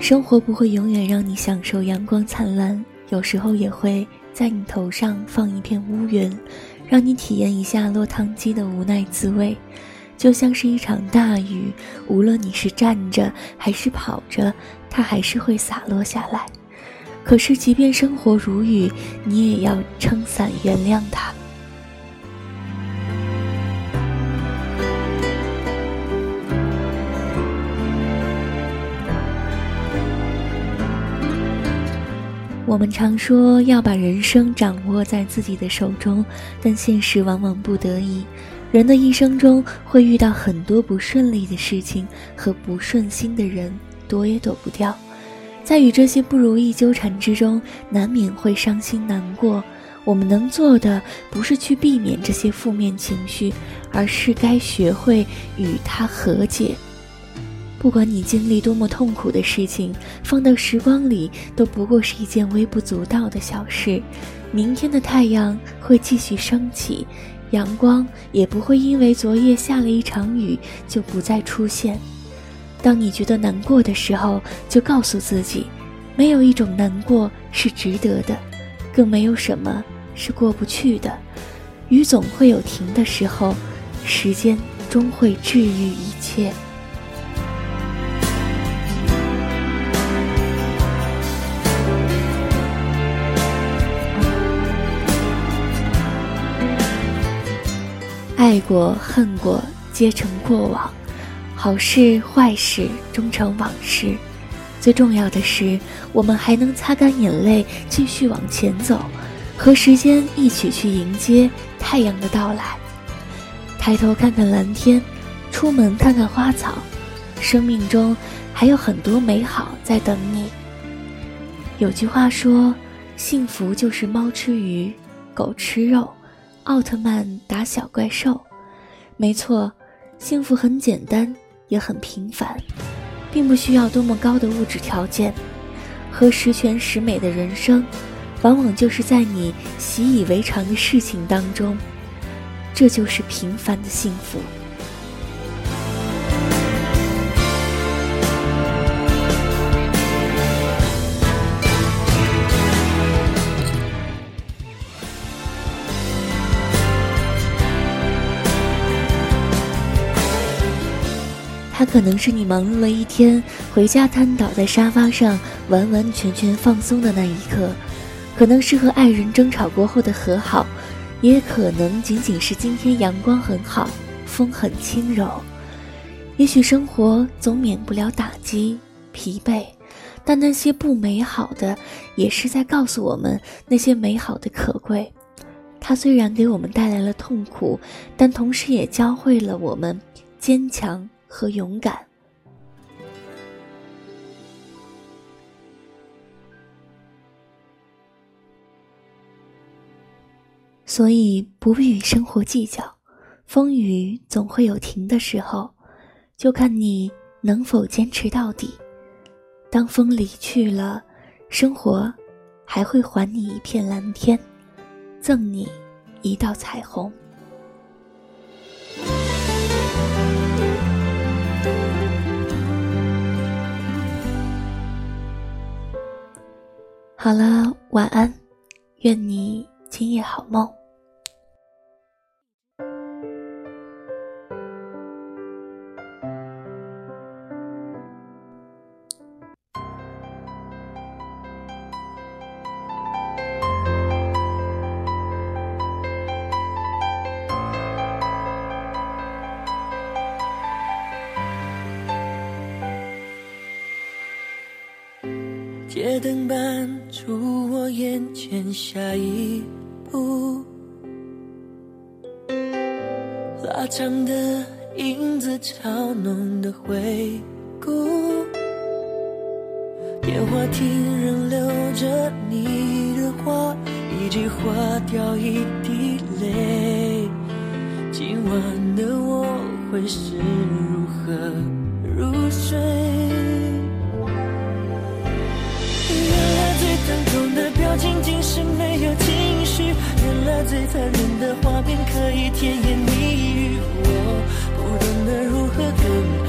生活不会永远让你享受阳光灿烂，有时候也会在你头上放一片乌云，让你体验一下落汤鸡的无奈滋味。就像是一场大雨，无论你是站着还是跑着，它还是会洒落下来。可是，即便生活如雨，你也要撑伞原谅它。我们常说要把人生掌握在自己的手中，但现实往往不得已。人的一生中会遇到很多不顺利的事情和不顺心的人，躲也躲不掉。在与这些不如意纠缠之中，难免会伤心难过。我们能做的不是去避免这些负面情绪，而是该学会与它和解。不管你经历多么痛苦的事情，放到时光里都不过是一件微不足道的小事。明天的太阳会继续升起，阳光也不会因为昨夜下了一场雨就不再出现。当你觉得难过的时候，就告诉自己，没有一种难过是值得的，更没有什么是过不去的。雨总会有停的时候，时间终会治愈一切。爱过恨过，皆成过往；好事坏事，终成往事。最重要的是，我们还能擦干眼泪，继续往前走，和时间一起去迎接太阳的到来。抬头看看蓝天，出门看看花草，生命中还有很多美好在等你。有句话说：“幸福就是猫吃鱼，狗吃肉。”奥特曼打小怪兽，没错，幸福很简单，也很平凡，并不需要多么高的物质条件。和十全十美的人生，往往就是在你习以为常的事情当中，这就是平凡的幸福。可能是你忙碌了一天，回家瘫倒在沙发上，完完全全放松的那一刻；可能是和爱人争吵过后的和好，也可能仅仅是今天阳光很好，风很轻柔。也许生活总免不了打击、疲惫，但那些不美好的，也是在告诉我们那些美好的可贵。它虽然给我们带来了痛苦，但同时也教会了我们坚强。和勇敢，所以不必与生活计较。风雨总会有停的时候，就看你能否坚持到底。当风离去了，生活还会还你一片蓝天，赠你一道彩虹。好了，晚安，愿你今夜好梦。街灯伴出我眼前下一步，拉长的影子嘲弄的回顾。电话亭仍留着你的话，一句话掉一滴泪。今晚的我会是如何入睡？我仅仅是没有情绪，原来最残忍的画面可以甜言蜜语。我不懂得如何更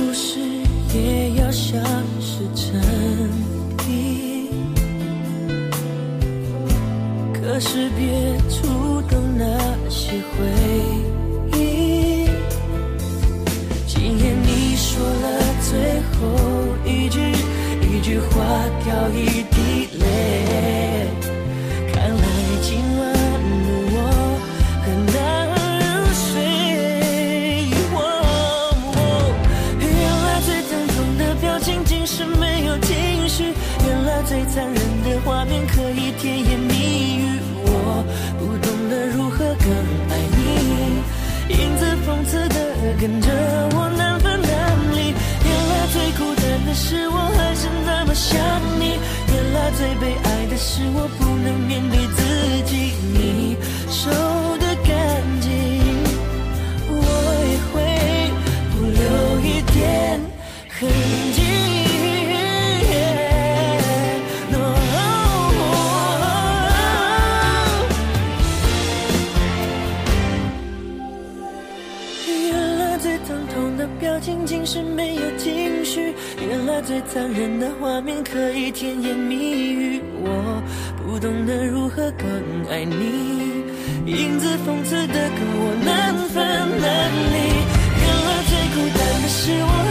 故事也要像是真的，可是别触动那些回残忍的画面可以甜言蜜语。我不懂得如何更爱你，影子讽刺的跟着我难分难离。原来最孤单的是我还是那么想你，原来最悲哀的是我不能面对自己。你手的干净，我也会不留一点痕迹。是没有情绪，原来最残忍的画面可以甜言蜜语。我不懂得如何更爱你，影子讽刺的跟我难分难离。原来最孤单的是我